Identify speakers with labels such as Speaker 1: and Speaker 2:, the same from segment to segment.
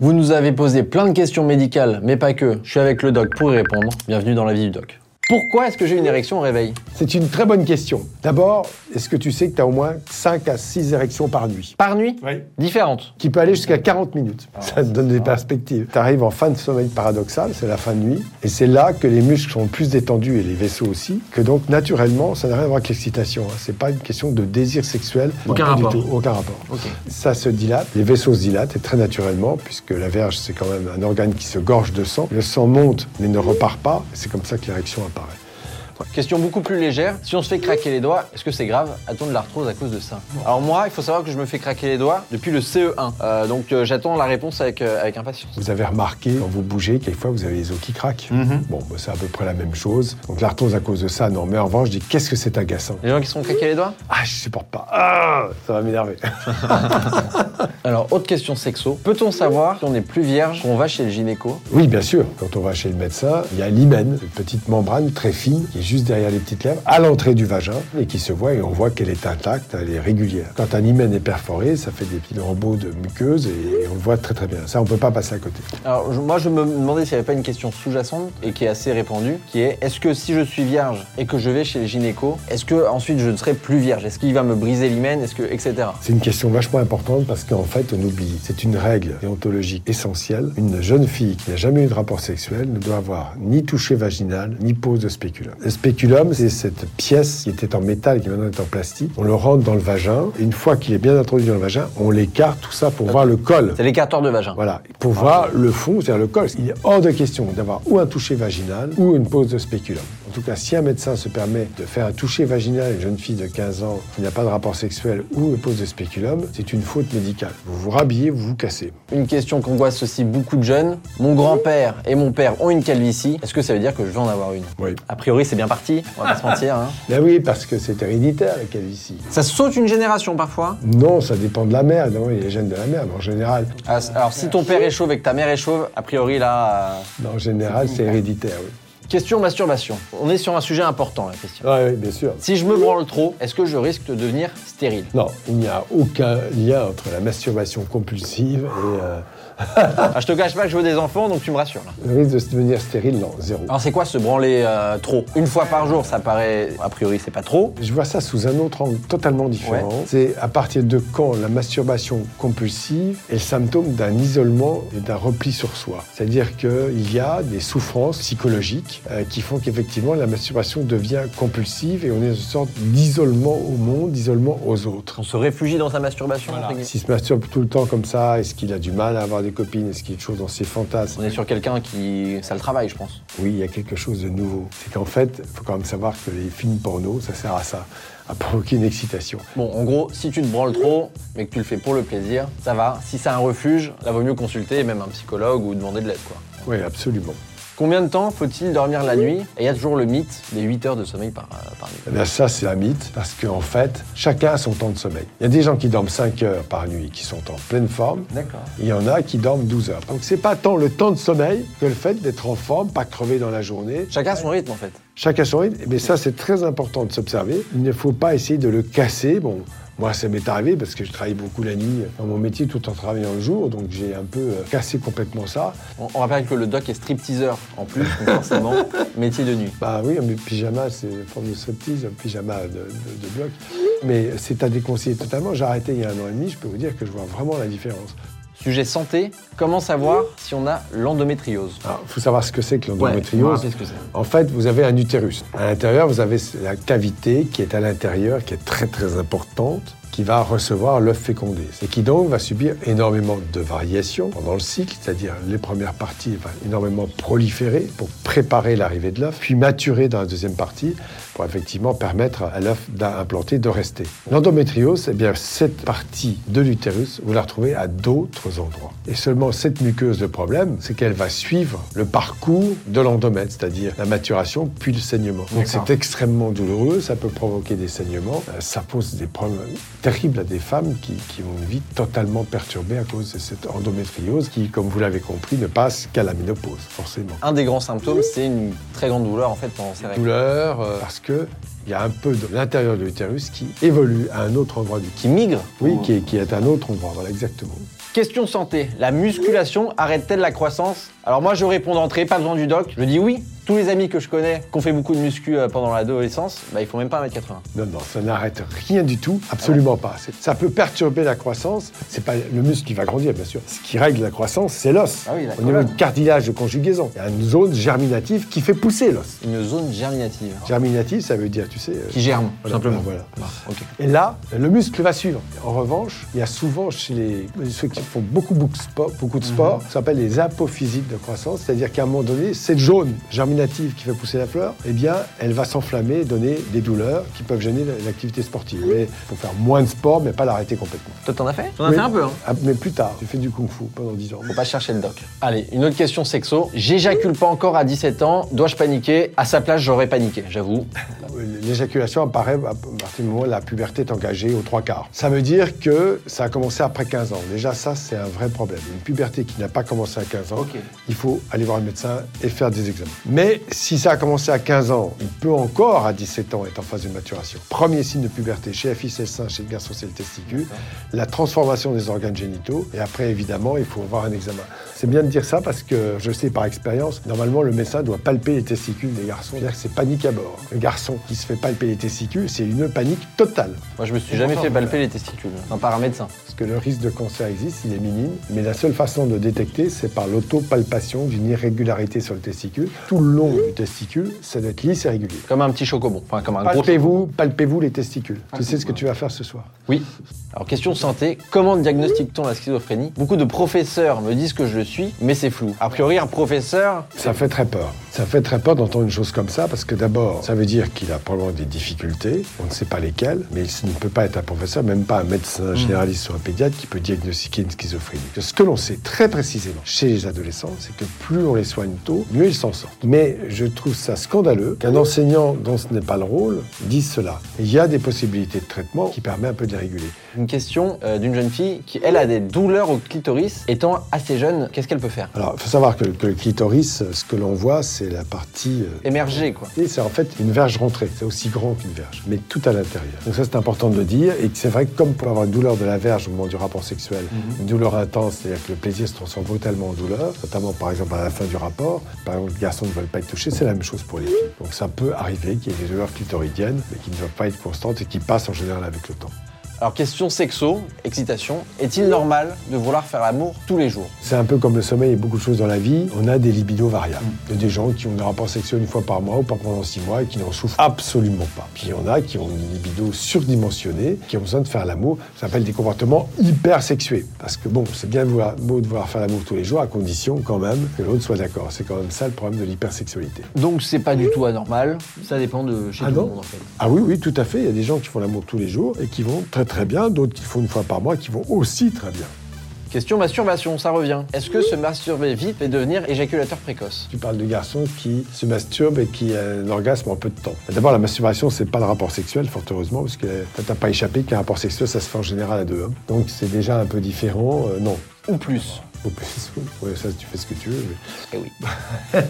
Speaker 1: Vous nous avez posé plein de questions médicales, mais pas que. Je suis avec le doc pour y répondre. Bienvenue dans la vie du doc. Pourquoi est-ce que j'ai une érection au réveil?
Speaker 2: C'est une très bonne question. D'abord, est-ce que tu sais que tu as au moins 5 à 6 érections par nuit?
Speaker 1: Par nuit?
Speaker 2: Oui.
Speaker 1: Différentes.
Speaker 2: Qui peut aller jusqu'à 40 minutes. Ça te donne des perspectives. Tu arrives en fin de sommeil paradoxal, c'est la fin de nuit, et c'est là que les muscles sont plus détendus et les vaisseaux aussi, que donc naturellement, ça n'a rien à voir avec l'excitation. Hein. C'est pas une question de désir sexuel.
Speaker 1: Aucun
Speaker 2: pas
Speaker 1: rapport.
Speaker 2: Du tout. Aucun rapport.
Speaker 1: Ok.
Speaker 2: Ça se dilate, les vaisseaux se dilatent, et très naturellement, puisque la verge, c'est quand même un organe qui se gorge de sang. Le sang monte, mais ne repart pas, c'est comme ça que l'érection apparaît. thought.
Speaker 1: Question beaucoup plus légère. Si on se fait craquer les doigts, est-ce que c'est grave A-t-on de l'arthrose à cause de ça Alors moi, il faut savoir que je me fais craquer les doigts depuis le CE1. Euh, donc euh, j'attends la réponse avec, euh, avec impatience.
Speaker 2: Vous avez remarqué, quand vous bougez, quelquefois vous avez les os qui craquent. Bon, bah, c'est à peu près la même chose. Donc l'arthrose à cause de ça, non. Mais en revanche, je dis, qu'est-ce que c'est agaçant
Speaker 1: Les gens qui se font craquer les doigts
Speaker 2: Ah, je supporte pas. Ah, ça va m'énerver.
Speaker 1: Alors, autre question sexo. Peut-on savoir si on est plus vierge quand on va chez le gynéco?
Speaker 2: Oui, bien sûr. Quand on va chez le médecin, il y a l'hymen, une petite membrane très fine qui est juste derrière les petites lèvres, à l'entrée du vagin, et qui se voit et on voit qu'elle est intacte, elle est régulière. Quand un hymen est perforé, ça fait des petits lambeaux de muqueuse et on le voit très très bien. Ça, on peut pas passer à côté.
Speaker 1: Alors, je- moi, je me demandais s'il n'y avait pas une question sous-jacente et qui est assez répandue, qui est est-ce que si je suis vierge et que je vais chez le gynéco, est-ce que ensuite je ne serai plus vierge? Est-ce qu'il va me briser l'hymen? Est-ce que etc.
Speaker 2: C'est une question vachement importante parce qu'en fait, on oublie. C'est une règle déontologique essentielle. Une jeune fille qui n'a jamais eu de rapport sexuel ne doit avoir ni toucher vaginal, ni pose de spéculum. Spéculum, c'est cette pièce qui était en métal et qui maintenant est en plastique. On le rentre dans le vagin. Et une fois qu'il est bien introduit dans le vagin, on l'écarte, tout ça, pour voir le col.
Speaker 1: C'est l'écarteur de vagin.
Speaker 2: Voilà, pour voir le fond, c'est-à-dire le col. Il est hors de question d'avoir ou un toucher vaginal ou une pose de spéculum. En tout cas, si un médecin se permet de faire un toucher vaginal à une jeune fille de 15 ans qui n'a pas de rapport sexuel ou pose de spéculum, c'est une faute médicale. Vous vous rhabillez, vous vous cassez.
Speaker 1: Une question qu'angoisse aussi beaucoup de jeunes. Mon grand-père et mon père ont une calvitie. Est-ce que ça veut dire que je vais en avoir une?
Speaker 2: Oui.
Speaker 1: A priori, c'est bien parti. On va pas se mentir. hein.
Speaker 2: Ben oui, parce que c'est héréditaire la calvitie.
Speaker 1: Ça saute une génération parfois?
Speaker 2: Non, ça dépend de la mère. Non, il y a les gènes de la mère, mais en général,
Speaker 1: Ah, Alors, si ton père est chauve et que ta mère est chauve, a priori là. euh,
Speaker 2: non, en général, c'est héréditaire, oui.
Speaker 1: Question masturbation. On est sur un sujet important là, Christian.
Speaker 2: Oui, oui, bien sûr.
Speaker 1: Si je me branle trop, est-ce que je risque de devenir stérile?
Speaker 2: Non, il n'y a aucun lien entre la masturbation compulsive et euh,
Speaker 1: ah, Je te cache pas que je veux des enfants, donc tu me rassures là.
Speaker 2: le risque de se devenir stérile. Non, zéro.
Speaker 1: Alors c'est quoi se branler euh, trop? Une fois par jour, ça paraît, a priori, c'est pas trop.
Speaker 2: Je vois ça sous un autre angle totalement différent.
Speaker 1: Ouais.
Speaker 2: C'est à partir de quand la masturbation compulsive est le symptôme d'un isolement et d'un repli sur soi. C'est-à-dire qu'il y a des souffrances psychologiques euh, qui font qu'effectivement la masturbation devient compulsive et on est dans une sorte d'isolement au monde, d'isolement aux autres.
Speaker 1: On se réfugie dans sa masturbation. guillemets.
Speaker 2: S'il se masturbe tout le temps comme ça, est-ce qu'il a du mal à avoir des copines Est-ce qu'il y a des choses dans ses fantasmes
Speaker 1: On est sur quelqu'un qui. Ça le travaille, je pense.
Speaker 2: Oui, il y a quelque chose de nouveau. C'est qu'en fait, il faut quand même savoir que les films porno, ça sert à ça, à provoquer une excitation.
Speaker 1: Bon, en gros, si tu te branles trop, mais que tu le fais pour le plaisir, ça va. Si c'est un refuge, là, vaut mieux consulter même un psychologue ou demander de l'aide, quoi.
Speaker 2: Oui, absolument.
Speaker 1: Combien de temps faut-il dormir la nuit Et il y a toujours le mythe des 8 heures de sommeil par, euh, par nuit.
Speaker 2: Eh bien, ça, c'est un mythe, parce qu'en fait, chacun a son temps de sommeil. Il y a des gens qui dorment 5 heures par nuit, qui sont en pleine forme.
Speaker 1: D'accord.
Speaker 2: Il y en a qui dorment 12 heures. Donc, c'est pas tant le temps de sommeil que le fait d'être en forme, pas crever dans la journée.
Speaker 1: Chacun a son rythme, en fait.
Speaker 2: Chacun son rythme. Mais ça, c'est très important de s'observer. Il ne faut pas essayer de le casser. Bon, moi, ça m'est arrivé parce que je travaille beaucoup la nuit dans mon métier tout en travaillant le jour. Donc, j'ai un peu euh, cassé complètement ça.
Speaker 1: On, on rappelle que le doc est stripteaseur en plus, donc forcément, métier de nuit.
Speaker 2: Bah oui, mais pyjama, c'est une forme de striptease, un pyjama de, de- de bloc. Mais c'est à déconseiller totalement. J'ai arrêté il y a un an et demi, je peux vous dire que je vois vraiment la différence.
Speaker 1: Sujet santé, comment savoir si on a l'endométriose?
Speaker 2: Il faut savoir ce que c'est que l'endométriose.
Speaker 1: ce que
Speaker 2: en fait, vous avez un utérus. À l'intérieur, vous avez la cavité qui est à l'intérieur, qui est très très importante, qui va recevoir l'œuf fécondé et qui donc va subir énormément de variations pendant le cycle, c'est-à-dire les premières parties vont énormément proliférer pour préparer l'arrivée de l'œuf, puis maturer dans la deuxième partie pour effectivement permettre à l'œuf d'implanter, de rester. L'endométriose, eh bien cette partie de l'utérus, vous la retrouvez à d'autres endroits. Et seulement cette muqueuse, le problème, c'est qu'elle va suivre le parcours de l'endomètre, c'est-à-dire la maturation puis le saignement. Donc c'est extrêmement douloureux, ça peut provoquer des saignements, ça pose des problèmes terribles à des femmes qui, qui ont une vie totalement perturbée à cause de cette endométriose qui, comme vous l'avez compris, ne passe qu'à la ménopause, forcément.
Speaker 1: Un des grands symptômes, c'est une très grande douleur en fait pendant ces règles.
Speaker 2: Douleur, euh, parce que il y a un peu de l'intérieur de l'utérus qui évolue à un autre endroit du
Speaker 1: Qui migre
Speaker 2: Oui,
Speaker 1: ou-
Speaker 2: qui est, qui est à un autre endroit, voilà, exactement.
Speaker 1: Question santé. La musculation arrête-t-elle la croissance? Alors moi je réponds d'entrée, pas besoin du doc. Je dis oui. Tous les amis que je connais qui ont fait beaucoup de muscu euh, pendant l'adolescence, bah, ils font même pas 1m80.
Speaker 2: Non, non, ça n'arrête rien du tout, absolument pas. C'est- Ça peut perturber la croissance, c'est pas le muscle qui va grandir, bien sûr. Ce qui règle la croissance, c'est l'os.
Speaker 1: Ah oui,
Speaker 2: Au niveau
Speaker 1: colonne.
Speaker 2: du cartilage de conjugaison, il y a une zone germinative qui fait pousser l'os.
Speaker 1: Une zone germinative.
Speaker 2: Germinative, ça veut dire, tu sais... euh,
Speaker 1: Qui germe, tout simplement.
Speaker 2: voilà.
Speaker 1: Ah.
Speaker 2: Et là, le muscle va suivre. En revanche, il y a souvent chez les, ceux qui font beaucoup, beaucoup de sport, beaucoup de sport ça s'appelle les apophysites de croissance, c'est-à-dire qu'à un moment donné, cette jaune germinative qui fait pousser la fleur, eh bien, elle va s'enflammer, donner des douleurs qui peuvent gêner l'activité sportive. Mais il faut faire moins de sport, mais pas l'arrêter complètement.
Speaker 1: Toi t'en as fait T'en as fait un peu, hein
Speaker 2: Ah, mais plus tard, j'ai fait du kung-fu pendant 10 ans.
Speaker 1: Faut pas chercher le doc. Allez, une autre question sexo. J'éjacule pas encore à 17 ans, dois-je paniquer? À sa place, j'aurais paniqué, j'avoue.
Speaker 2: L'éjaculation apparaît à partir du moment où la puberté est engagée aux trois quarts. Ça veut dire que ça a commencé après 15 ans. Déjà, ça, c'est un vrai problème. Une puberté qui n'a pas commencé à 15 ans,
Speaker 1: Ok.
Speaker 2: il faut aller voir le médecin et faire des examens. Mais si ça a commencé à 15 ans, il peut encore, à 17 ans, être en phase de maturation. Premier signe de puberté chez la fille, c'est le sein, chez le garçon, c'est le testicule. La transformation des organes génitaux. Et après, évidemment, il faut avoir un examen. C'est bien de dire ça parce que je sais par expérience, normalement, le médecin doit palper les testicules des garçons. C'est-à-dire que c'est panique à bord. Le garçon qui se fait palper les testicules, c'est une panique totale.
Speaker 1: Moi, je me suis jamais fait palper les testicules. Un par un médecin.
Speaker 2: Parce que le risque de cancer existe, il est minime, mais la seule façon de détecter, c'est par l'autopalpation d'une irrégularité sur le testicule. Tout le long du testicule, ça doit être lisse et régulier.
Speaker 1: Comme un petit chocobon. Enfin, comme un gros
Speaker 2: Palpez-vous, palpez-vous les testicules. Tu sais ce que tu vas faire ce soir.
Speaker 1: Oui. Alors, question santé. Comment diagnostique-t-on la schizophrénie? Beaucoup de professeurs me disent que je le suis, mais c'est flou. A priori, un professeur.
Speaker 2: Ça fait très peur. Ça fait très peur d'entendre une chose comme ça, parce que d'abord, ça veut dire qu'il a probablement des difficultés, on ne sait pas lesquelles, mais il ne peut pas être un professeur, même pas un médecin généraliste ou un pédiatre qui peut diagnostiquer une schizophrénie. Ce que l'on sait très précisément chez les adolescents, c'est que plus on les soigne tôt, mieux ils s'en sortent. Mais je trouve ça scandaleux qu'un enseignant dont ce n'est pas le rôle dise cela. Il y a des possibilités de traitement qui permettent un peu de les réguler.
Speaker 1: Une question euh, d'une jeune fille qui, elle, a des douleurs au clitoris. Étant assez jeune, qu'est-ce qu'elle peut faire
Speaker 2: Alors, il faut savoir que, que le clitoris, ce que l'on voit, c'est la partie euh,
Speaker 1: Émerger, quoi.
Speaker 2: C'est en fait une verge rentrée, c'est aussi grand qu'une verge, mais tout à l'intérieur. Donc ça c'est important de le dire, et c'est vrai que comme pour avoir une douleur de la verge au moment du rapport sexuel, une douleur intense, c'est-à-dire que le plaisir se transforme brutalement en douleur, notamment par exemple à la fin du rapport, par exemple les garçons ne veulent pas être touchés, c'est la même chose pour les filles. Donc ça peut arriver qu'il y ait des douleurs clitoridiennes, mais qui ne doivent pas être constantes et qui passent en général avec le temps.
Speaker 1: Alors, question sexo, excitation. Est-il normal de vouloir faire l'amour tous les jours?
Speaker 2: C'est un peu comme le sommeil et beaucoup de choses dans la vie, on a des libidos variables. Il y a des gens qui ont des rapports sexuels une fois par mois ou pas pendant six mois et qui n'en souffrent absolument pas. Puis il y en a qui ont une libido surdimensionnée, qui ont besoin de faire l'amour. Ça s'appelle des comportements hypersexués. Parce que bon, c'est bien beau de vouloir faire l'amour tous les jours, à condition quand même que l'autre soit d'accord. C'est quand même ça le problème de l'hypersexualité.
Speaker 1: Donc, c'est pas du tout anormal. Ça dépend de chez
Speaker 2: Ah
Speaker 1: tout le monde, en fait.
Speaker 2: Ah oui, oui, tout à fait. Il y a des gens qui font l'amour tous les jours et qui vont très très bien, d'autres qui font une fois par mois qui vont aussi très bien.
Speaker 1: Question masturbation, ça revient. Est-ce que se masturber vite fait devenir éjaculateur précoce?
Speaker 2: Tu parles de garçons qui se masturbent et qui ont un orgasme en peu de temps. D'abord, la masturbation, c'est pas le rapport sexuel, fort heureusement, parce que ça t'a pas échappé qu'un rapport sexuel, ça se fait en général à deux. hein. Donc c'est déjà un peu différent. Euh, non.
Speaker 1: Ou plus
Speaker 2: Au plus, ouais, ça, tu fais ce que tu veux. mais-
Speaker 1: Eh oui.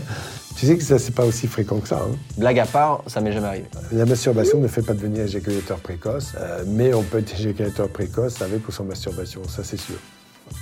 Speaker 2: Tu sais que ça, c'est pas aussi fréquent que ça. hein.
Speaker 1: Blague à part, ça m'est jamais arrivé.
Speaker 2: La masturbation ne fait pas devenir éjaculateur précoce, euh, mais on peut être éjaculateur précoce avec ou sans masturbation, ça c'est sûr.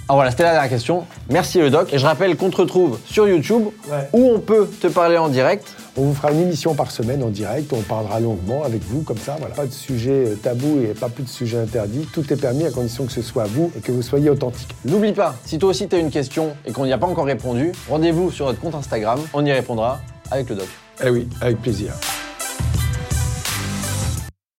Speaker 1: Ah voilà, c'était la dernière question. Merci le doc. Et je rappelle qu'on te retrouve sur YouTube,
Speaker 2: Ouais.
Speaker 1: où on peut te parler en direct.
Speaker 2: On vous fera une émission par semaine en direct, on parlera longuement avec vous comme ça, voilà. Pas de sujet euh, tabou et pas plus de sujet interdit. Tout est permis à condition que ce soit vous et que vous soyez authentique.
Speaker 1: N'oublie pas, si toi aussi tu as une question et qu'on n'y a pas encore répondu, rendez-vous sur notre compte Instagram, on y répondra avec le doc.
Speaker 2: Eh oui, avec plaisir.